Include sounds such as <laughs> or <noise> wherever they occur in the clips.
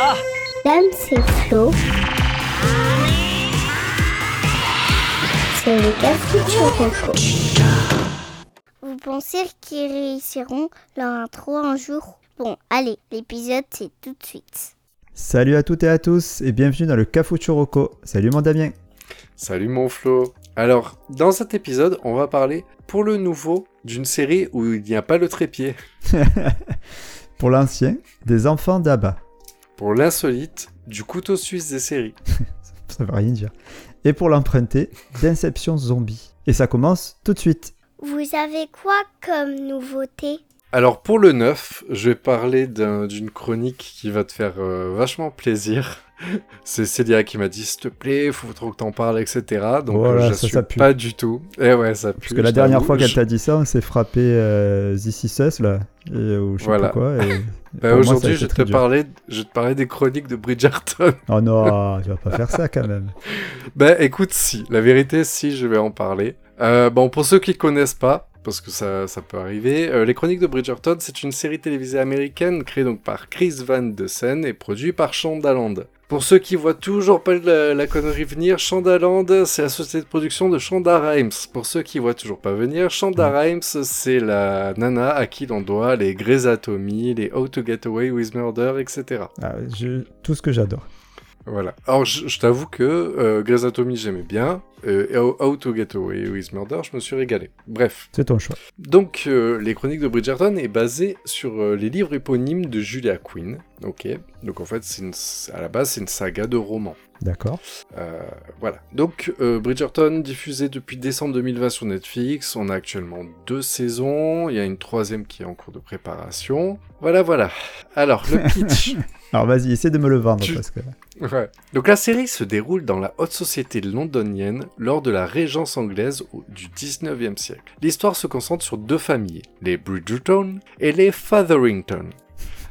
Ah Dame, c'est Flo. C'est le café Vous pensez qu'ils réussiront leur intro un jour? Bon, allez, l'épisode c'est tout de suite. Salut à toutes et à tous et bienvenue dans le Cafou Choroko. Salut mon Damien. Salut mon Flo. Alors, dans cet épisode, on va parler pour le nouveau d'une série où il n'y a pas le trépied. <laughs> pour l'ancien, des enfants d'Abba. Pour l'insolite, du couteau suisse des séries. <laughs> ça veut rien dire. Et pour l'emprunter, d'Inception Zombie. Et ça commence tout de suite. Vous avez quoi comme nouveauté? Alors pour le 9, je vais parler d'une chronique qui va te faire euh, vachement plaisir. <laughs> C'est Célia qui m'a dit s'il te plaît, faut trop que t'en parles, etc. Donc voilà, je suis pas du tout. Et eh ouais, ça pue. Parce que la dernière fois qu'elle t'a dit ça, on s'est frappé euh, This là, et, ou je sais pas quoi. <laughs> bah, Aujourd'hui, je, vais te parler, je te parler des chroniques de Bridgerton. <laughs> oh non, tu vas pas faire ça quand même. <laughs> bah écoute, si. La vérité, si, je vais en parler. Euh, bon, pour ceux qui connaissent pas, parce que ça, ça peut arriver. Euh, les Chroniques de Bridgerton, c'est une série télévisée américaine créée donc par Chris Van de Sen et produite par Shondaland. Pour ceux qui voient toujours pas la, connerie venir, Shondaland, c'est la société de production de Shonda Rhimes. Pour ceux qui voient toujours pas venir, Shonda mm. Rhimes, c'est la nana à qui l'on doit les Grey's Anatomy, les How to Get Away with Murder, etc. Ah, tout ce que j'adore. Voilà. Alors, je, t'avoue que euh, Grey's Anatomy, j'aimais bien. Euh, et How to Get Away with Murder, je me suis régalé. Bref. C'est ton choix. Donc, euh, Les Chroniques de Bridgerton est basé sur euh, les livres éponymes de Julia Quinn. Ok. Donc, en fait, une, à la base, c'est une saga de romans. D'accord. voilà. Donc, Bridgerton, diffusé depuis décembre 2020 sur Netflix. On a actuellement deux saisons. Il y a une troisième qui est en cours de préparation. Voilà, voilà. Alors, le <laughs> pitch. Alors, vas-y, essaie de me le vendre. Parce que... Ouais. Donc la série se déroule dans la haute société londonienne lors de la régence anglaise du 19e siècle. L'histoire se concentre sur deux familles, les Bridgerton et les Fotherington.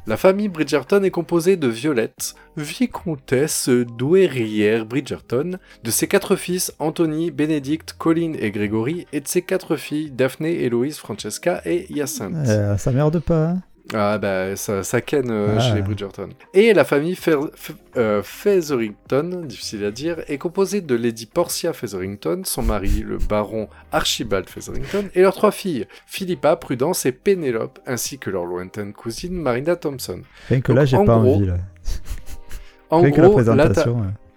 La famille Bridgerton est composée de Violette, vicomtesse douairière Bridgerton, de ses quatre fils Anthony, Benedict, Colin et Gregory, et de ses quatre filles Daphné, Héloïse, Francesca et Hyacinthe. Euh, ça merde pas, hein ah bah ça, ça ken euh, chez les ah. Bridgerton. Et la famille euh, Featherington, difficile à dire, est composée de Lady Portia Featherington, son mari le baron Archibald Featherington, et leurs trois filles, Philippa, Prudence et Pénélope, ainsi que leur lointaine cousine Marina Thompson. Rien que là j'ai pas envie là. en gros, là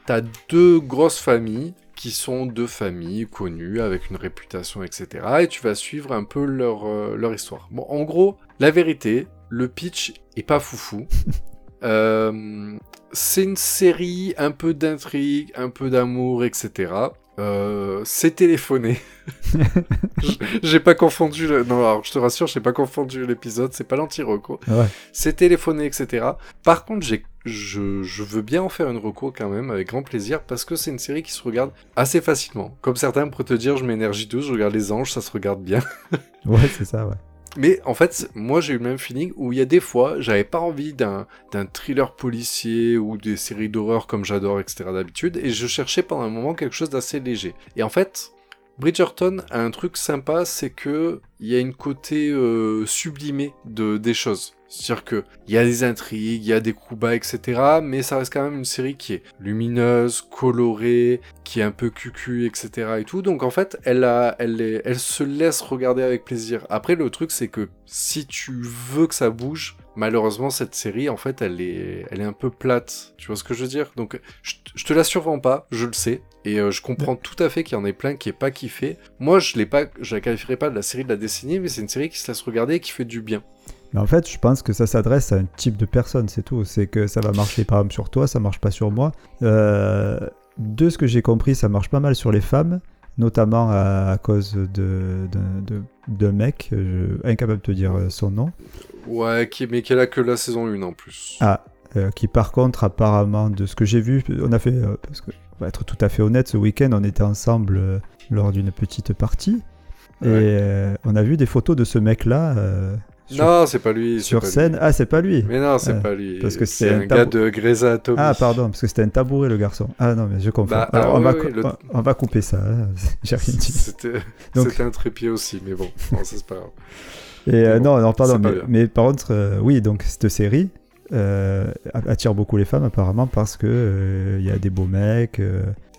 t'as deux grosses familles qui sont deux familles connues avec une réputation, etc. Et tu vas suivre un peu leur, euh, leur histoire. Bon, en gros, la vérité, le pitch est pas foufou. <laughs> Euh, c'est une série, un peu d'intrigue, un peu d'amour, etc. Euh, c'est téléphoné. <laughs> j'ai pas confondu le... Non, alors je te rassure, j'ai pas confondu l'épisode, c'est pas l'anti-reco. C'est téléphoné, etc. Par contre, j'ai... Je... je veux bien en faire une reco quand même, avec grand plaisir, parce que c'est une série qui se regarde assez facilement. Comme certains pourraient te dire, je m'énergie tous, je regarde les anges, ça se regarde bien. ouais, c'est ça, ouais. Mais en fait, moi j'ai eu le même feeling où il y a des fois, j'avais pas envie d'un thriller policier ou des séries d'horreur comme j'adore, etc. d'habitude, et je cherchais pendant un moment quelque chose d'assez léger. Et en fait, Bridgerton a un truc sympa, c'est que il y a une côté euh, sublimé de des choses. C'est-à-dire qu'il y a des intrigues, il y a des coups bas, etc. Mais ça reste quand même une série qui est lumineuse, colorée, qui est un peu cucu, etc. et tout. Donc en fait, elle, elle, elle se laisse regarder avec plaisir. Après, le truc, c'est que si tu veux que ça bouge, malheureusement, cette série, en fait, elle est, elle est un peu plate. Tu vois ce que je veux dire? Donc, je, te la survends pas, je le sais. Et euh, je comprends tout à fait qu'il y en ait plein qui est pas kiffé. Moi, je l'ai pas, je la qualifierais pas de la série de la décennie, mais c'est une série qui se laisse regarder et qui fait du bien. Mais en fait, je pense que ça s'adresse à un type de personne, c'est tout. C'est que ça va marcher par exemple sur toi, ça marche pas sur moi. Euh, de ce que j'ai compris, ça marche pas mal sur les femmes, notamment à, cause de, de, mec, incapable de te dire son nom. Ouais, qui, mais qu'elle a que la saison 1 en plus. Ah, euh, qui par contre, apparemment, de ce que j'ai vu, on a fait, euh, parce que, on va être tout à fait honnête, ce week-end, on était ensemble lors d'une petite partie. Et on a vu des photos de ce mec-là non, c'est pas lui. Sur scène Ah, c'est pas lui. Mais non, c'est pas lui. Parce que c'est un, gars de Grey's Anatomy. Ah, pardon, parce que c'était un tabouret le garçon. Ah non, mais je confonds. Bah, on, va on, va couper ça. Hein. <laughs> J'ai rien dit. C'était un trépied aussi, mais bon, c'est pas grave. Et euh, non, non, pardon, mais, mais, par contre, euh, oui, donc cette série, euh, attire beaucoup les femmes apparemment parce que il y a des beaux mecs,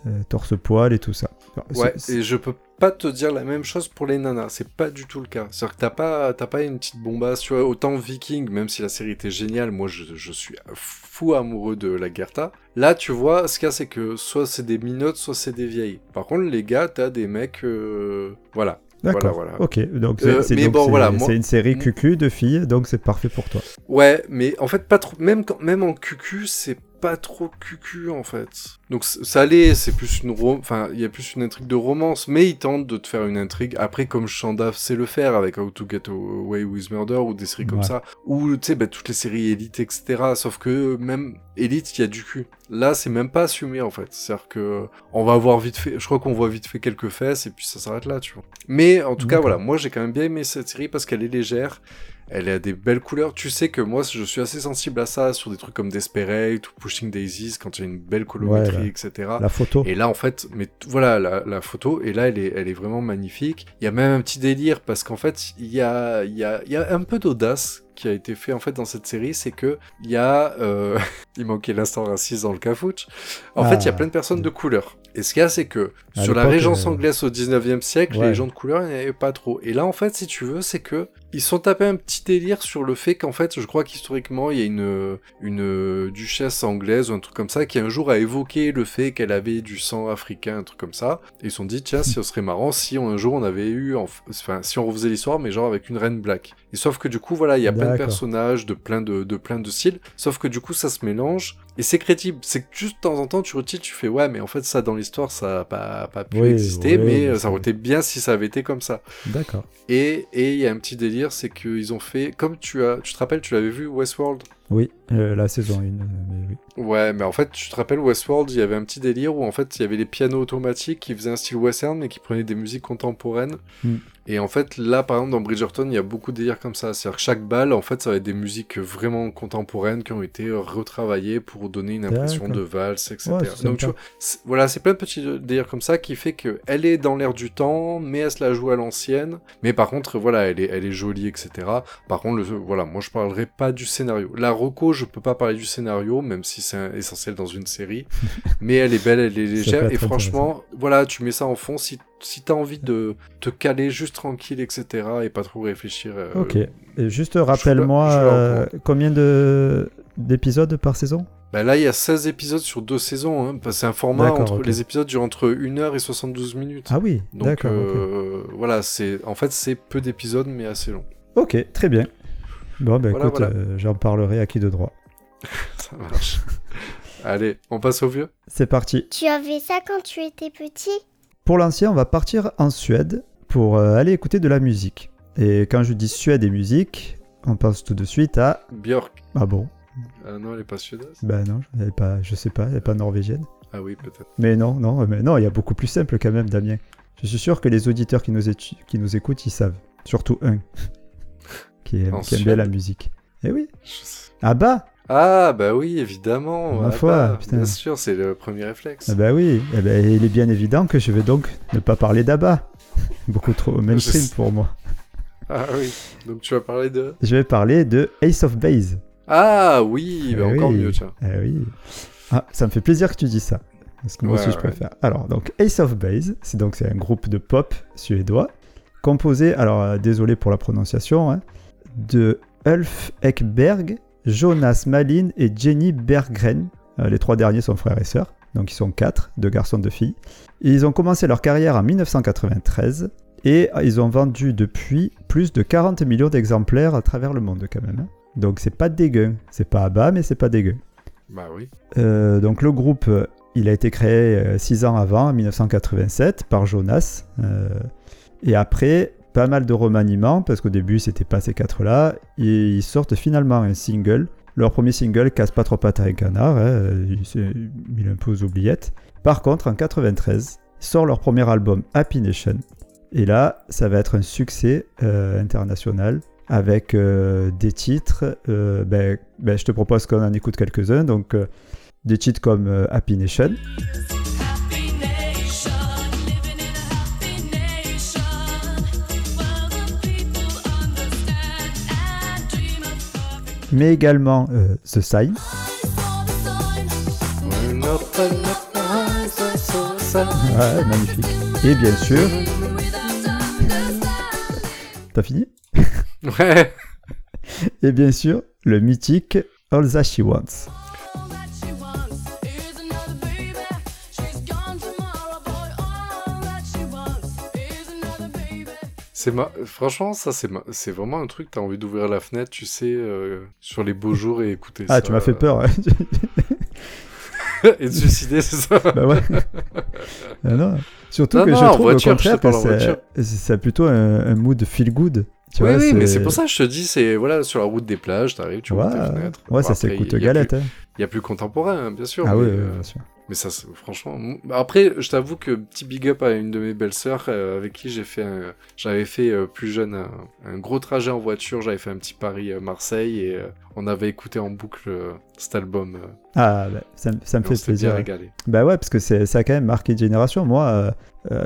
euh, torse-poil et tout ça. Alors, Ouais, et je peux pas te dire la même chose pour les nanas, c'est pas du tout le cas. C'est-à-dire que t'as pas, t'as pas une petite bombasse, tu vois, autant Viking, même si la série était géniale, moi je, je suis fou amoureux de la Gerta. Là, tu vois, ce qu'il y a, c'est que soit c'est des minotes, soit c'est des vieilles. Par contre, les gars, t'as des mecs, euh, voilà. D'accord. Voilà, voilà. Ok, donc c'est Euh, bon, c'est- voilà, moi- une série QQ de filles, donc c'est parfait pour toi. Ouais, mais en fait, pas trop. Même, quand, même en QQ, c'est pas trop QQ en fait. Donc ça l'est, c'est plus une rom... enfin, il y a plus une intrigue de romance, mais ils tentent de te faire une intrigue. Après, comme Shanda sait le faire avec How to Get Away with Murder ou des séries comme ça, ou tu sais, bah, toutes les séries Elite, etc. Sauf que même Elite, il y a du cul. Là, c'est même pas assumé en fait. C'est-à-dire que on va voir vite fait. Je crois qu'on voit vite fait quelques fesses et puis ça s'arrête là, tu vois. Mais en tout cas, voilà, moi j'ai quand même bien aimé cette série parce qu'elle est légère. Elle a des belles couleurs. Tu sais que moi, je suis assez sensible à ça sur des trucs comme Desperate ou Pushing Daisies quand il y a une belle colorimétrie, Ouais, là. etc. La photo. Et là, en fait, mais voilà, la, la photo, et là, elle est, elle est vraiment magnifique. Il y a même un petit délire, parce qu'en fait, il y a, il y, a, il y a un peu d'audace qui a été fait, en fait, dans cette série, c'est que il y a... euh, <laughs> il manquait l'instant raciste dans le cafouche. En Ah. fait, il y a plein de personnes de couleur. Et ce qu'il y a, c'est que À sur la régence euh, anglaise au 19e siècle, Ouais. les gens de couleur, il n'y avait pas trop. Et là, en fait, si tu veux, c'est que ils sont tapés un petit délire sur le fait qu'en fait, je crois qu'historiquement, il y a une, une duchesse anglaise ou un truc comme ça qui un jour a évoqué le fait qu'elle avait du sang africain, un truc comme ça. Et ils se sont dit, tiens, ce serait marrant si on- un jour on avait eu, en- enfin, si on refaisait l'histoire, mais genre avec une reine black. Et sauf que du coup, voilà, il y a plein de personnages, de plein de, de plein de styles. Sauf que du coup, ça se mélange. Et c'est crédible. C'est que juste de temps en temps, tu retiens, tu fais, ouais, mais en fait, ça dans l'histoire, ça a pas, pas pu Oui, exister, oui, mais euh, ça aurait été bien si ça avait été comme ça. D'accord. Et et il y a un petit délire, c'est qu'ils ont fait, comme tu as, tu te rappelles, tu l'avais vu Westworld? Oui, euh, la saison 1, mais oui. Ouais, mais en fait, tu te rappelles Westworld, il y avait un petit délire où en fait, il y avait les pianos automatiques qui faisaient un style western, mais qui prenaient des musiques contemporaines. Mm. Et en fait, là, par exemple, dans Bridgerton, il y a beaucoup de délires comme ça. C'est-à-dire que chaque balle, en fait, ça va être des musiques vraiment contemporaines qui ont été retravaillées pour donner une impression de valse, etc. Ouais, Donc, tu vois, c'est- voilà, c'est plein de petits délires comme ça qui fait que elle est dans l'air du temps, mais elle se la joue à l'ancienne. Mais par contre, voilà, elle est, elle est jolie, etc. Par contre, le, voilà, moi, je parlerai pas du scénario. La Rocco, je peux pas parler du scénario, même si c'est essentiel dans une série. <laughs> mais elle est belle, elle est légère. Et franchement, voilà, tu mets ça en fond si, si t'as envie de te caler juste tranquille, etc. Et pas trop réfléchir. euh, Ok. Et juste rappelle-moi euh, combien de d'épisodes par saison? Bah là, il y a 16 épisodes sur deux saisons. Hein, c'est un format entre les épisodes durent entre 1 heure et 72 minutes. Ah oui, Donc euh, voilà, c'est en fait c'est peu d'épisodes mais assez long. Ok, très bien. Bon, ben Voilà, écoute, voilà. euh, j'en parlerai à qui de droit. <laughs> Ça marche. Allez, on passe au vieux? C'est parti. Tu avais ça quand tu étais petit? Pour l'ancien, on va partir en Suède pour euh, aller écouter de la musique. Et quand je dis Suède et musique, on pense tout de suite à... Björk. Ah bon? Ah non, elle est pas suédoise. Ben non, elle est pas, je sais pas, elle est pas norvégienne. Ah oui, peut-être. Mais non, non, mais non, il y a beaucoup plus simple quand même, Damien. Je suis sûr que les auditeurs qui nous, étu- qui nous écoutent, ils savent. Surtout un. <laughs> qui aime, En qui aime bien la musique. Eh oui. Ah bah Ah bah oui, évidemment. Ma Ah foi, bah, putain. Bien sûr, c'est le premier réflexe. Ah bah oui. Eh ben, il est bien évident que je vais donc ne pas parler d'Abba. <laughs> Beaucoup trop mainstream pour moi. Ah oui. Donc tu vas parler de. Je vais parler de Ace of Base. Ah oui, bah Eh encore oui. mieux, tiens. Eh oui. Ah, ça me fait plaisir que tu dis ça. Parce que moi Ouais, aussi je ouais. préfère. Alors, donc Ace of Base, c'est donc c'est un groupe de pop suédois composé, alors euh, désolé pour la prononciation, hein, de Ulf Ekberg, Jonas Malin et Jenny Berggren. Euh, les trois derniers sont frères et sœurs, donc ils sont quatre, deux garçons, deux filles. Et ils ont commencé leur carrière en 1993 et euh, ils ont vendu depuis plus de 40 millions d'exemplaires à travers le monde quand même. hein. Donc c'est pas dégueu. C'est pas à bas, mais c'est pas dégueu. Bah oui. Euh, donc le groupe, euh, il a été créé 6 ans avant, en 1987, par Jonas. Euh, et après, pas mal de remaniements, parce qu'au début, c'était pas ces quatre-là. Et ils sortent finalement un single. Leur premier single, Casse pas trop pattes avec canard, hein, il un oubliettes. Par contre, en 93, ils sortent leur premier album, Happy Nation. Et là, ça va être un succès euh, international avec euh, des titres. euh, ben, ben, je te propose qu'on en écoute quelques-uns. Donc, euh, des titres comme Happy Nation. Mais également The Sign. Ouais, magnifique. Et bien sûr, t'as fini? Ouais. Et bien sûr, le mythique All That She Wants. Ma... Franchement, ça, c'est ma... c'est vraiment un truc, t'as envie d'ouvrir la fenêtre, tu sais, euh, sur les beaux jours et écouter ça. Ah, tu m'as fait peur. ouais. <laughs> et de suicider, c'est ça bah ouais. <laughs> Ah non. Surtout Non, que non, je trouve au contraire que c'est- plutôt un, un mood feel good. Tu oui, vois, oui, mais c'est pour ça que je te dis, c'est voilà, sur la route des plages, t'arrives, tu Ouais, fenêtres. ouais, ça s'écoute galette. hein. Il y a plus contemporain, hein, bien sûr. Ah mais, oui, euh, oui, bien sûr. Mais ça, franchement. m- Après, je t'avoue que petit big up à une de mes belles sœurs euh, avec qui j'ai fait, un- j'avais fait euh, plus jeune un, un gros trajet en voiture. J'avais fait un petit Paris-Marseille et euh, on avait écouté en boucle cet album. Ah, bah, ça, me- ça me et fait plaisir. régalé. Bah ouais, parce que c'est- ça a quand même marqué une génération. Moi,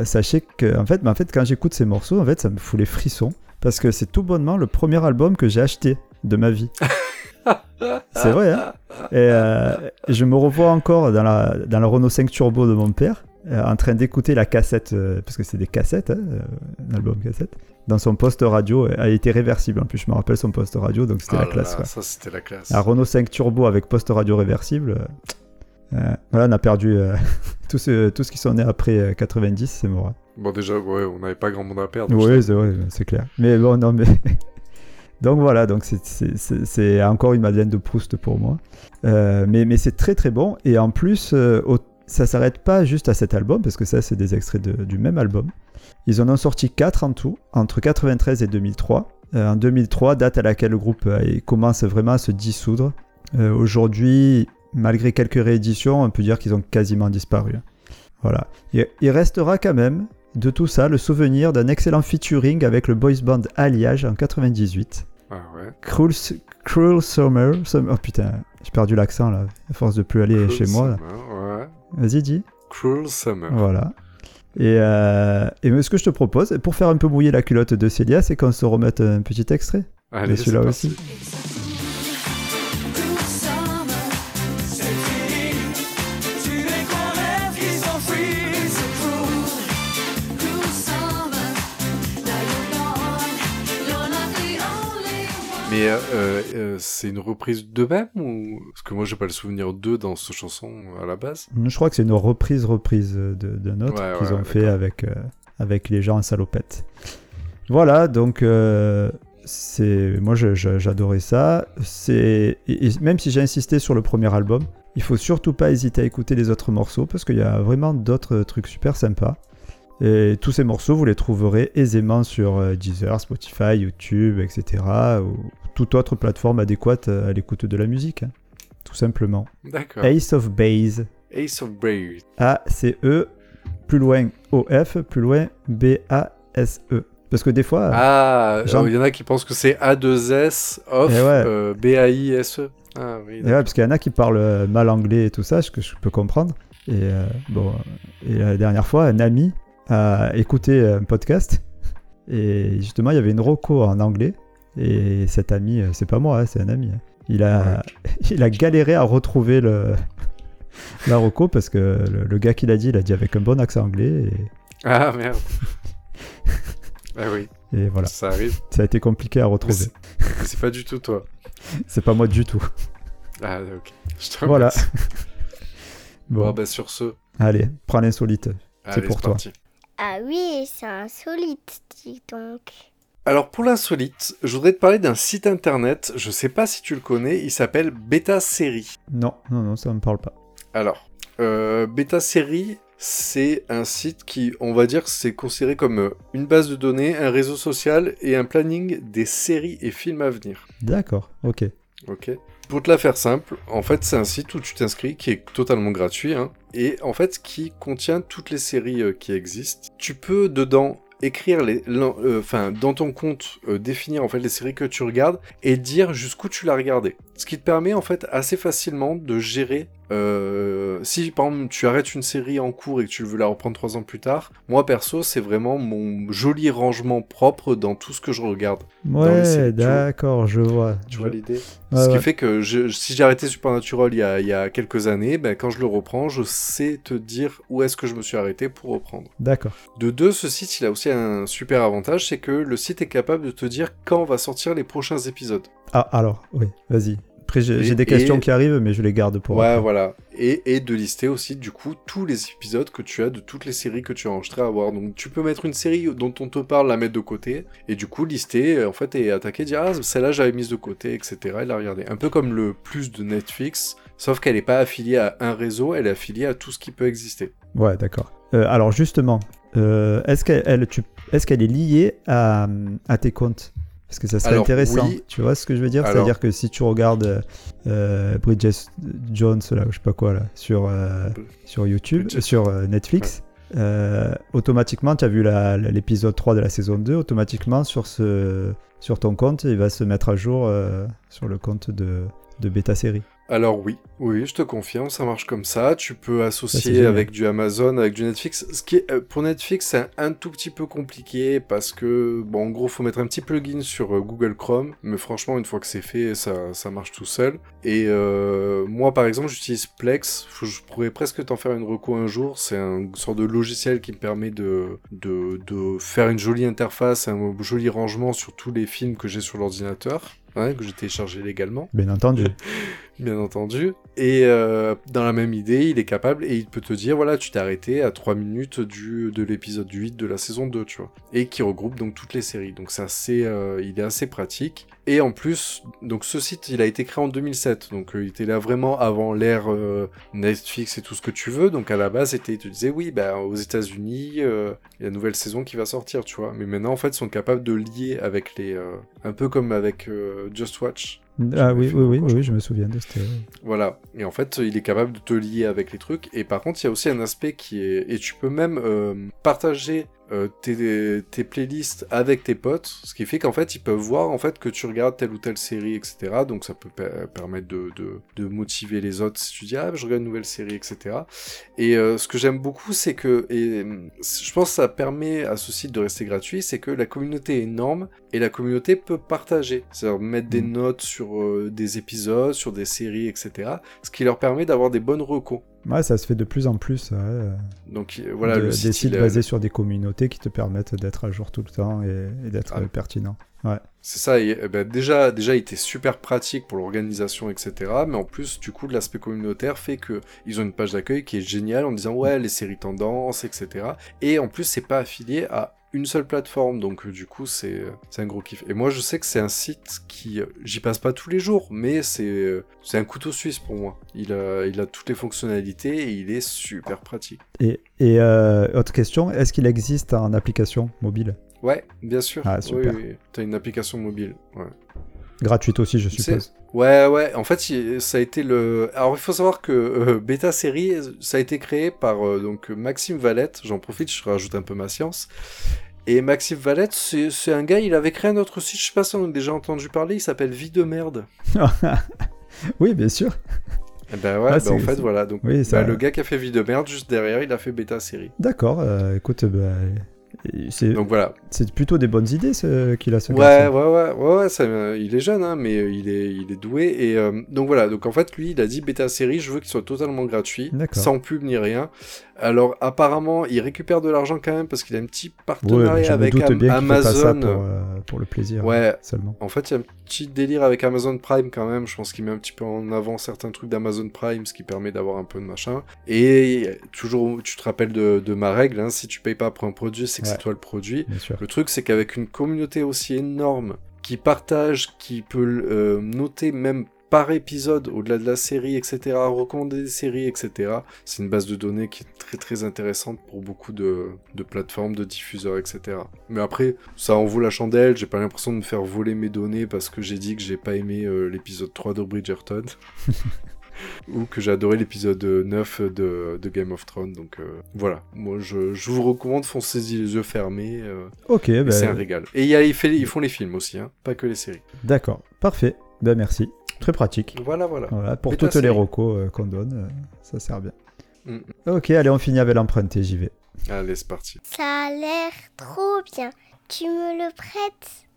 sachez que, en fait, bah, en fait, quand j'écoute ces morceaux, en fait, ça me fout les frissons. Parce que c'est tout bonnement le premier album que j'ai acheté de ma vie. <laughs> c'est vrai, hein Et euh, je me revois encore dans la, dans la Renault 5 Turbo de mon père, euh, en train d'écouter la cassette, euh, parce que c'est des cassettes, hein, un album cassette, dans son poste radio. Elle était réversible en plus, je me rappelle son poste radio, donc c'était Ah la là classe. là, quoi. Ça, c'était la classe. La Renault 5 Turbo avec poste radio réversible. Euh, euh, voilà, on a perdu euh, <laughs> tout, ce, tout ce qui sont nés après euh, 90, c'est mort. hein. Bon, déjà, ouais, on n'avait pas grand monde à perdre. Oui, c'est clair. Mais bon, non, mais. <laughs> donc voilà, donc c'est- encore une Madeleine de Proust pour moi. Euh, mais mais c'est très très bon. Et en plus, euh, au- ça s'arrête pas juste à cet album, parce que ça, c'est des extraits de- du même album. Ils en ont sorti 4 en tout, entre 93 et 2003. Euh, en 2003, date à laquelle le groupe euh, commence vraiment à se dissoudre. Euh, Aujourd'hui, malgré quelques rééditions, on peut dire qu'ils ont quasiment disparu. Voilà. Il, il restera quand même de tout ça le souvenir d'un excellent featuring avec le boys band Alliage en 98. Ah ouais. Cruel, Cruel Summer. Summer- Oh putain, j'ai perdu l'accent là, à force de plus aller Cruel chez moi. Summer, ouais. Vas-y, dis. Cruel Summer. Voilà. Et, euh, et ce que je te propose, pour faire un peu mouiller la culotte de Célia, c'est qu'on se remette un petit extrait. Allez, celui-là aussi. parti. Mais euh, euh, c'est une reprise d'eux-mêmes ou parce que moi j'ai pas le souvenir d'eux dans cette chanson à la base. Je crois que c'est une reprise reprise de- d'un autre Ouais, qu'ils ouais, ont fait avec, euh, avec les gens en salopette. Voilà, donc c'est moi j'adorais ça. C'est même si j'ai insisté sur le premier album, il faut surtout pas hésiter à écouter les autres morceaux parce qu'il y a vraiment d'autres trucs super sympas. Et tous ces morceaux, vous les trouverez aisément sur Deezer, Spotify, YouTube, etc. ou toute autre plateforme adéquate à l'écoute de la musique, hein, tout simplement. D'accord. Ace of Base. Ace of Brave. A-C-E, plus loin O-F, plus loin B-A-S-E. Parce que des fois, Ah, Jean- il y en a qui pensent que c'est A2S off Eh ouais. euh, B-A-I-S-E. Ah oui. et ouais, parce qu'il y en a qui parlent euh, mal anglais et tout ça, ce que je peux comprendre. Et euh, bon, euh, et la dernière fois, un ami a écouté un podcast et justement, il y avait une roco en anglais. Et cet ami, euh, c'est pas moi, hein, c'est un ami. hein. Il a, <laughs> il a galéré à retrouver le, <laughs> la roco parce que le, le gars qui l'a dit, il a dit avec un bon accent anglais. Ah merde. <laughs> ah oui, Et, voilà, ça arrive. ça a été compliqué à retrouver. c'est c'est pas du tout toi. C'est pas moi du tout. Ah ok. Je te Voilà. remercie. Bon, Bon, bah sur ce, allez, prends l'insolite. allez, pour c'est toi. parti. Ah oui, c'est insolite, dis donc. Alors pour l'insolite, je voudrais te parler d'un site internet, je sais pas si tu le connais, il s'appelle Beta Série. Non, non, non, ça me parle pas. Alors, euh, Beta Série, c'est un site qui, on va dire, c'est considéré comme euh, une base de données, un réseau social et un planning des séries et films à venir. D'accord, ok. Ok. Pour te la faire simple, en fait, c'est un site où tu t'inscris qui est totalement gratuit, hein, et en fait, qui contient toutes les séries euh, qui existent. Tu peux dedans écrire les, euh, enfin, dans ton compte, euh, définir en fait les séries que tu regardes et dire jusqu'où tu l'as regardé. Ce qui te permet en fait assez facilement de gérer. euh, si par exemple tu arrêtes une série en cours et que tu veux la reprendre trois ans plus tard, moi perso c'est vraiment mon joli rangement propre dans tout ce que je regarde. Ouais, d'accord, je vois. Tu vois l'idée Ouais, Ce qui fait que je- si j'ai arrêté Supernatural il y, a, il y a quelques années, ben, quand je le reprends, je sais te dire où est-ce que je me suis arrêté pour reprendre. D'accord. De deux, ce site, il a aussi un super avantage, c'est que le site est capable de te dire quand va sortir les prochains épisodes. Ah, alors, oui, vas-y. Après, j'ai des questions et- qui arrivent, mais je les garde pour. ouais, après. voilà. Et, et de lister aussi, du coup, tous les épisodes que tu as de toutes les séries que tu as enregistrées à voir. Donc, tu peux mettre une série dont on te parle, la mettre de côté, et du coup, lister, euh, en fait, et attaquer, dire, ah, celle-là, j'avais mise de côté, etc., et la regarder. Un peu comme le plus de Netflix, sauf qu'elle n'est pas affiliée à un réseau, elle est affiliée à tout ce qui peut exister. Ouais, d'accord. Euh, alors, justement, euh, est-ce qu'elle est, liée à, à tes comptes? Parce que ça serait Alors, intéressant. oui. Tu vois ce que je veux dire? C'est-à-dire que si tu regardes euh, Bridget Jones, là, ou je sais pas quoi, là, sur, euh, sur YouTube, Bridget- sur euh, Netflix, euh, automatiquement, tu as vu l'épisode 3 de la saison 2, automatiquement, sur, ce, sur ton compte, il va se mettre à jour euh, sur le compte de, de Beta Série. Alors oui, oui, je te confirme, ça marche comme ça. Tu peux associer avec du Amazon, avec du Netflix. Ce qui est, euh, pour Netflix, c'est un, un tout petit peu compliqué parce que, bon, en gros, faut mettre un petit plugin sur euh, Google Chrome, mais franchement, une fois que c'est fait, ça, ça marche tout seul. Et euh, moi, par exemple, j'utilise Plex. Je pourrais presque t'en faire une reco un jour. C'est un sorte de logiciel qui me permet de, de, de faire une jolie interface, un joli rangement sur tous les films que j'ai sur l'ordinateur. Ouais, que j'ai téléchargé légalement Bien entendu. <laughs> bien entendu. Et euh, dans la même idée, il est capable et il peut te dire voilà, tu t'es arrêté à 3 minutes du, de l'épisode 8 de la saison 2, tu vois. Et qui regroupe donc toutes les séries. Donc c'est assez, euh, il est assez pratique. Et en plus, donc ce site, il a été créé en 2007. Donc euh, il était là vraiment avant l'ère Netflix et tout ce que tu veux. Donc à la base, il te disait oui, bah, aux États-Unis, il y a une nouvelle saison qui va sortir, tu vois. Mais maintenant, en fait, ils sont capables de lier avec les, un peu comme avec Just Watch. Ah oui, oui, oui, je je me souviens de cette. Voilà. Et en fait, il est capable de te lier avec les trucs. Et par contre, il y a aussi un aspect qui est... Et tu peux même euh, partager euh, tes, tes playlists avec tes potes, ce qui fait qu'en fait, ils peuvent voir en fait que tu regardes telle ou telle série, etc. Donc ça peut per- permettre de, de, de motiver les autres si tu dis ah je regarde une nouvelle série, etc. Et euh, ce que j'aime beaucoup, c'est que et je pense que ça permet à ce site de rester gratuit, c'est que la communauté est énorme et la communauté peut partager, c'est-à-dire mettre des Mm. notes sur euh, des épisodes, sur des séries, etc. Ce qui leur permet d'avoir des bonnes recos. Ouais, ça se fait de plus en plus. ouais, euh, Donc euh, voilà, de- le des site, sites est- basés sur des communautés qui te permettent d'être à jour tout le temps et, et d'être Ah. euh, pertinent. C'est ça, et, eh ben, déjà, déjà, il était super pratique pour l'organisation, etc. Mais en plus, du coup, l'aspect communautaire fait que ils ont une page d'accueil qui est géniale en disant ouais, les séries tendances, etc. Et en plus, c'est pas affilié à une seule plateforme, donc euh, du coup, c'est euh, c'est un gros kiff. Et moi, je sais que c'est un site qui, euh, j'y passe pas tous les jours, mais c'est un couteau suisse pour moi. Il a, il a toutes les fonctionnalités et il est super pratique. Et, et euh, autre question, est-ce qu'il existe en application mobile? Ouais, bien sûr. Ah, super. Oui, oui. T'as une application mobile. Ouais. Gratuite aussi, je suppose. Ouais, ouais, en fait, ça a été le. Alors, il faut savoir que euh, Beta Série, ça a été créé par euh, donc Maxime Valette. J'en profite, je rajoute un peu ma science. Et Maxime Valette, c'est un gars, il avait créé un autre site, je sais pas si on a déjà entendu parler, il s'appelle Vie de merde. <laughs> oui, bien sûr. Et ben ouais, Ah, ben en fait, voilà. Donc, Oui, ça- bah, le gars qui a fait Vie de merde, juste derrière, il a fait Beta Série. D'accord, euh, écoute, c'est Donc voilà. c'est plutôt des bonnes idées ce- qu'il a ce Ouais, garçon. ouais, ouais, ouais, ouais, ça, euh, il est jeune, hein, mais euh, il est, il est doué. Et euh, donc voilà, donc en fait, lui, il a dit bêta série, je veux qu'il soit totalement gratuit, sans pub ni rien. Alors apparemment, il récupère de l'argent quand même parce qu'il a un petit Ouais, partenariat me avec doute Am- bien qu'il fait pas ça Amazon. pour, euh, pour le plaisir Ouais, seulement. en fait, il y a un petit délire avec Amazon Prime quand même. Je pense qu'il met un petit peu en avant certains trucs d'Amazon Prime, ce qui permet d'avoir un peu de machin. Et toujours, tu te rappelles de, de ma règle, hein, si tu payes pas pour un produit, c'est que Ouais. c'est toi le produit. Bien sûr. Le truc, c'est qu'avec une communauté aussi énorme, qui partage, qui peut euh, noter même par épisode, au-delà de la série, etc., recommander des séries, etc., c'est une base de données qui est très très intéressante pour beaucoup de, de plateformes, de diffuseurs, etc. Mais après, ça en vaut la chandelle, j'ai pas l'impression de me faire voler mes données parce que j'ai dit que j'ai pas aimé euh, l'épisode 3 de Bridgerton. <laughs> ou que j'ai adoré l'épisode 9 de, de Game of Thrones. Donc euh, voilà, moi je, je vous recommande, foncez-y les yeux fermés. euh, Ok, ben, C'est un régal. Et il y a, ils, fait- ils font les films aussi, hein, pas que les séries. d'accord, parfait. Ben merci. Très pratique. Voilà, voilà. pour toutes les recos euh, qu'on donne, euh, ça sert bien. Mm, mm. Ok, allez, on finit avec l'empreinte et j'y vais. Allez, c'est parti. Ça a l'air trop bien. Tu me le prêtes?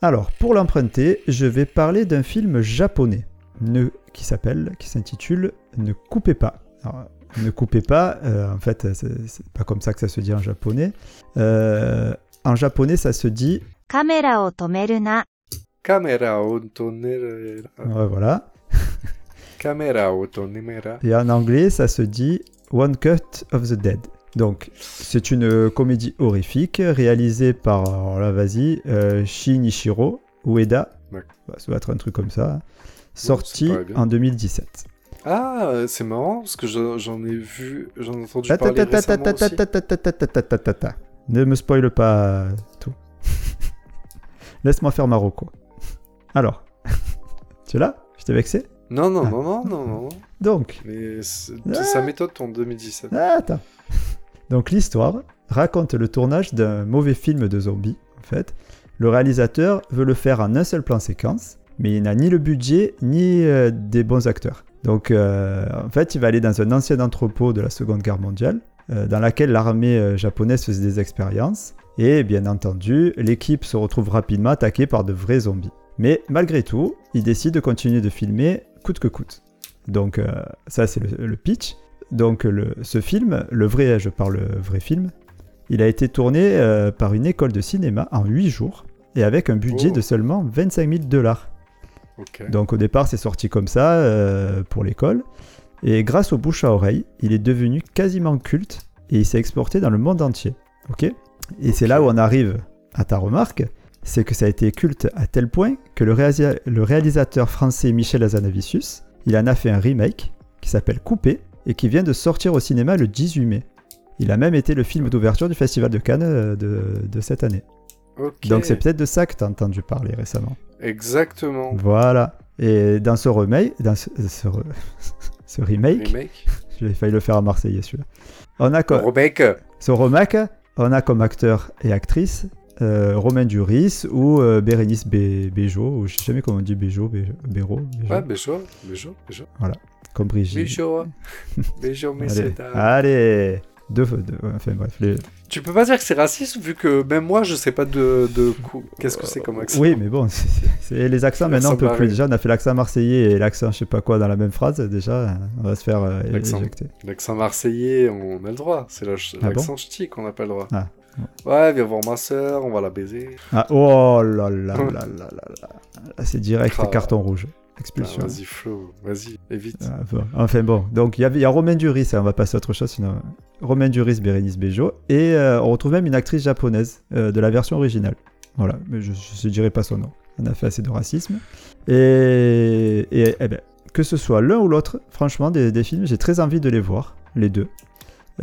Alors, pour l'emprunter, je vais parler d'un film japonais qui s'appelle, qui s'intitule Ne coupez pas. Ne coupez pas, euh, en fait, c'est pas comme ça que ça se dit en japonais. Euh, en japonais, ça se dit Camera autonera. Ouais, voilà. <laughs> Camera autonera. Et en anglais, ça se dit One Cut of the Dead. Donc, c'est une comédie horrifique réalisée par, alors là, vas-y, euh, Shinichiro Ueda. Ça va être un truc comme ça. Sorti en 2017. Ah, c'est marrant, parce que j'en ai vu, j'en ai entendu parler Ne me spoile pas tout. <laughs> Laisse-moi faire ma roco. Alors, <laughs> tu es là? Je t'ai vexé? Non, non, Ah. non, non, non, non. Donc, Mais c'est- Ah. ça m'étonne ton 2017. Ah, attends. Donc l'histoire raconte le tournage d'un mauvais film de zombies, en fait. Le réalisateur veut le faire en un seul plan séquence, mais il n'a ni le budget ni euh, des bons acteurs. Donc euh, en fait, il va aller dans un ancien entrepôt de la Seconde Guerre mondiale, euh, dans laquelle l'armée japonaise faisait des expériences. Et bien entendu, l'équipe se retrouve rapidement attaquée par de vrais zombies. Mais malgré tout, il décide de continuer de filmer coûte que coûte. Donc euh, ça c'est le- le pitch. Donc le, ce film, le vrai, je parle le vrai film, il a été tourné euh, par une école de cinéma en 8 jours et avec un budget Oh. de seulement 25 000 dollars. Donc au départ c'est sorti comme ça euh, pour l'école et grâce au bouche à oreille, il est devenu quasiment culte et il s'est exporté dans le monde entier. Ok? Et c'est là où on arrive à ta remarque, c'est que ça a été culte à tel point que le, réalisa- le réalisateur français Michel Azanavicius, il en a fait un remake qui s'appelle Coupé et qui vient de sortir au cinéma le 18 mai. Il a même été le film d'ouverture du Festival de Cannes euh, de, de cette année. Donc c'est peut-être de ça que tu as entendu parler récemment. Exactement. Voilà. Et dans ce remake, dans ce, ce re- <laughs> ce remake, Remake. <laughs> j'ai failli le faire à Marseillais celui-là. On a comme, Remake. ce remake, on a comme acteur et actrice euh, Romain Duris ou euh, Bérénice Bé- ou je sais jamais comment on dit Béjot, Bé- Béraud, Béjot, Ouais, Béjo, Béjo, Béjo. comme Brigitte. Béjo, <laughs> Béjo, mais Allez, c'est allez. Deux, deux- enfin bref. les- Tu peux pas dire que c'est raciste vu que même moi je sais pas de, de qu'est-ce que c'est comme accent. Oui, mais bon, <laughs> c'est les accents maintenant on peut plus. Déjà, on a fait l'accent marseillais et l'accent je sais pas quoi dans la même phrase. Déjà, on va se faire euh, éjecter. L'accent marseillais, on a le droit. C'est Ah l'accent ch'ti qu'on n'a pas le droit. Ah. Ouais, viens voir ma soeur, on va la baiser. Ah, oh là là là là là là. Là, c'est direct Ah. carton rouge. Ah, Expulsion. vas-y, Flo, vas-y, évite. Ah, bon. Enfin bon, donc il y, a Romain Duris, hein, on va passer à autre chose sinon. Romain Duris, Bérénice Bejo, et euh, on retrouve même une actrice japonaise euh, de la version originale. Voilà, mais je ne dirai pas son nom. On a fait assez de racisme. Et, et eh ben, que ce soit l'un ou l'autre, franchement, des, des films, j'ai très envie de les voir, les deux.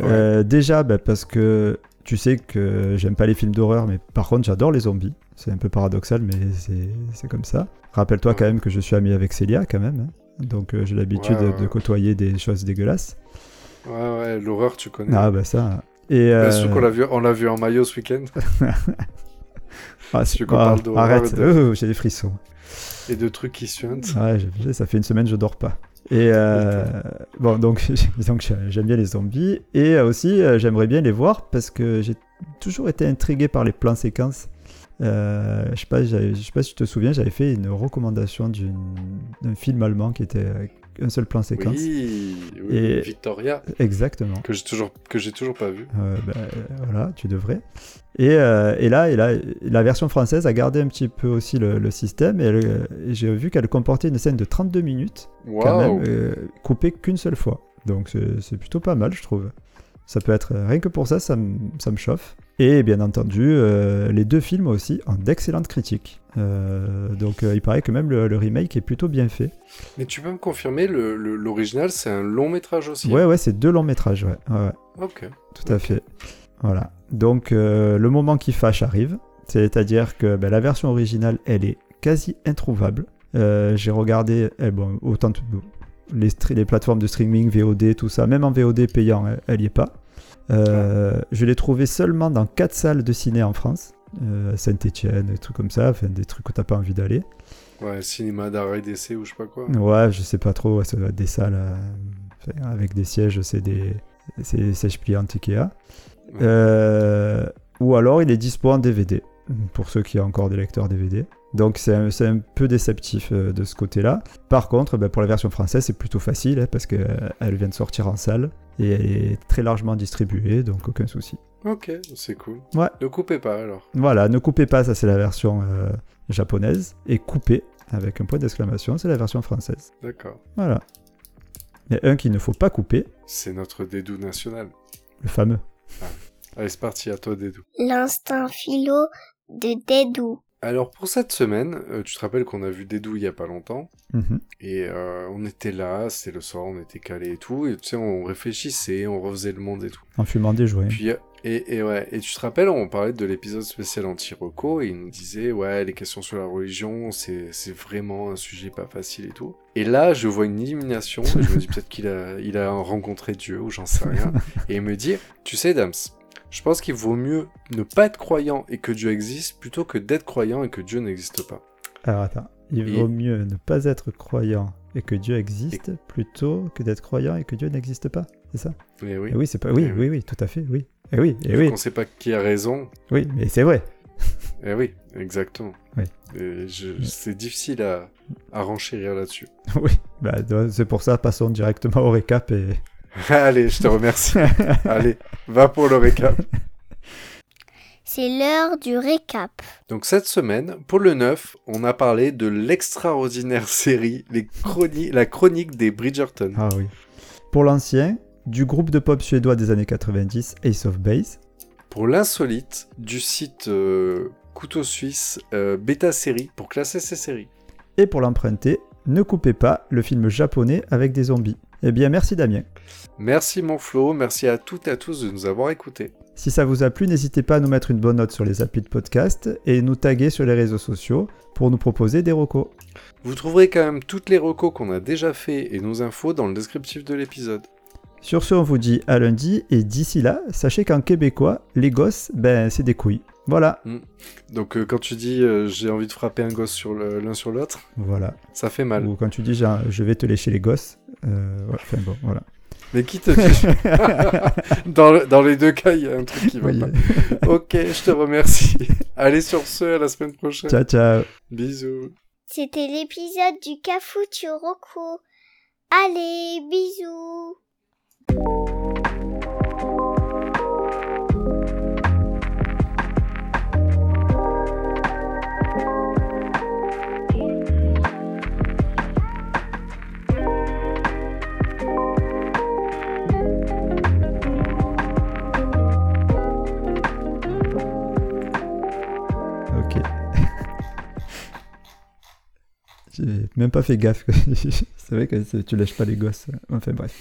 Euh, déjà, ben, parce que tu sais que j'aime pas les films d'horreur, mais par contre, j'adore les zombies. C'est un peu paradoxal, mais c'est- comme ça. Rappelle-toi quand même que je suis ami avec Célia, quand même. hein. Donc euh, j'ai l'habitude Ouais, de- ouais. de côtoyer des choses dégueulasses. Ouais, ouais, l'horreur, tu connais. Ah bah ça. Et Bien euh, sûr qu'on l'a vu, on vu en maillot ce week-end. <laughs> ah, ah, parle d'horreur arrête, de- Euh, j'ai des frissons. et de trucs qui suintent. Ouais, ça fait une semaine je dors pas. Et euh, bon, donc, <laughs> donc j'ai- j'aime bien les zombies et aussi euh, j'aimerais bien les voir parce que j'ai toujours été intrigué par les plans séquences. Euh, je sais sais pas si tu te souviens, j'avais fait une recommandation d'un film allemand qui était un seul plan séquence. Oui, oui, Et- Victoria, Exactement. que j'ai toujours, que j'ai toujours pas vu. Euh, ben, voilà, tu devrais. Et, euh, et là, et là, la version française a gardé un petit peu aussi le, le système et, euh, et j'ai vu qu'elle comportait une scène de 32 minutes, quand même, euh, coupée qu'une seule fois. Donc c'est plutôt pas mal, je trouve. Ça peut être, rien que pour ça, ça me chauffe. Et bien entendu, euh, les deux films aussi ont d'excellentes critiques. Euh, donc euh, il paraît que même le, le remake est plutôt bien fait. Mais tu peux me confirmer, l'original, c'est un long métrage aussi Ouais, ouais, c'est deux longs métrages, ouais. ouais, ouais. Ok. Tout à fait. Voilà. Donc le moment qui fâche arrive, c'est-à-dire que ben, la version originale, elle est quasi introuvable. J'ai regardé, eh, bon, autant de- les, les plateformes de streaming, VOD, tout ça, même en VOD payant, elle- elle n'y est pas. Euh, Je l'ai trouvé seulement dans quatre salles de ciné en France, euh, Saint-Étienne, des trucs comme ça, enfin des trucs où t'as pas envie d'aller. Ouais, cinéma d'arrêt d'essai ou je sais pas quoi. Ouais, je sais pas trop, ouais, ça doit être des salles euh, avec des sièges, c'est des, sièges pliantes Ikea. Ou alors il est dispo en DVD, pour ceux qui ont encore des lecteurs DVD. Donc c'est un, peu déceptif euh, de ce côté-là. Par contre, ben, pour la version française, c'est plutôt facile, hein, parce qu'elle vient de sortir en salle, et elle est très largement distribuée, donc aucun souci. Ok, c'est cool. Ouais. Ne coupez pas alors. Voilà, ne coupez pas, ça c'est la version euh, japonaise, et coupez, avec un point d'exclamation, c'est la version française. D'accord. Voilà. Il y a un qu'il ne faut pas couper, C'est notre dédou national. le fameux. Allez, c'est parti, à toi, dédou. L'instinct philo de Dédou. Alors, pour cette semaine, euh, tu te rappelles qu'on a vu Dédou il y a pas longtemps. Mhm. Et euh, on était là, c'était le soir, on était calés et tout. Et tu sais, on réfléchissait, on refaisait le monde et tout. En fumant des. Puis, euh, et, et ouais, et tu te rappelles, on parlait de l'épisode spécial anti-reco et il nous disait, ouais, les questions sur la religion, c'est c'est vraiment un sujet pas facile et tout. Et là, je vois une illumination, et je me dis peut-être qu'il a, il a rencontré Dieu ou j'en sais rien. <laughs> et il me dit, tu sais, Dams, je pense qu'il vaut mieux ne pas être croyant et que Dieu existe plutôt que d'être croyant et que Dieu n'existe pas. Alors attends, il Et- vaut mieux ne pas être croyant et que Dieu existe plutôt que d'être croyant et que Dieu n'existe pas. C'est ça? Et oui. Eh oui, c'est pas. Oui, Eh oui, oui, tout à fait, oui. Et oui, et oui, qu'on sait pas qui a raison. oui, mais c'est vrai. Eh oui, exactement. Oui. C'est difficile à, à renchérir là-dessus. <laughs> oui, bah, c'est pour ça, passons directement au récap et. <laughs> Allez, je te remercie. <laughs> Allez, va pour le récap. C'est l'heure du récap. Donc cette semaine, pour le 9, on a parlé de l'extraordinaire série les chroni- La chronique des Bridgerton. Ah oui. Pour l'ancien, du groupe de pop suédois des années 90, Ace of Base. Pour l'insolite, du site euh, Couteau Suisse euh, Beta Série pour classer ces séries. Et pour l'emprunter, ne coupez pas le film japonais avec des zombies. Eh bien, merci Damien. Merci mon Flo, merci à toutes et à tous de nous avoir écoutés. Si ça vous a plu, n'hésitez pas à nous mettre une bonne note sur les applis de podcast et nous taguer sur les réseaux sociaux pour nous proposer des recos. Vous trouverez quand même toutes les recos qu'on a déjà fait et nos infos dans le descriptif de l'épisode. Sur ce, on vous dit à lundi et d'ici là, sachez qu'en québécois, les gosses, ben c'est des couilles. Voilà, Donc euh, quand tu dis euh, j'ai envie de frapper un gosse sur l'un sur l'autre, voilà. ça fait mal. Ou quand tu dis je vais te lécher les gosses, euh, ouais, enfin bon, voilà. Mais qui te dit <laughs> dans, le- dans les deux cas, il y a un truc qui va Oui. pas. Ok, je te remercie. Allez sur ce, à la semaine prochaine. ciao, ciao. Bisous. C'était l'épisode du Cafutu Roku. Allez, bisous J'ai même pas fait gaffe. <laughs> c'est vrai que tu lèches pas les gosses. Enfin bref.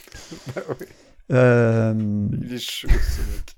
<laughs> Bah ouais, Euh, il est chaud ce mec.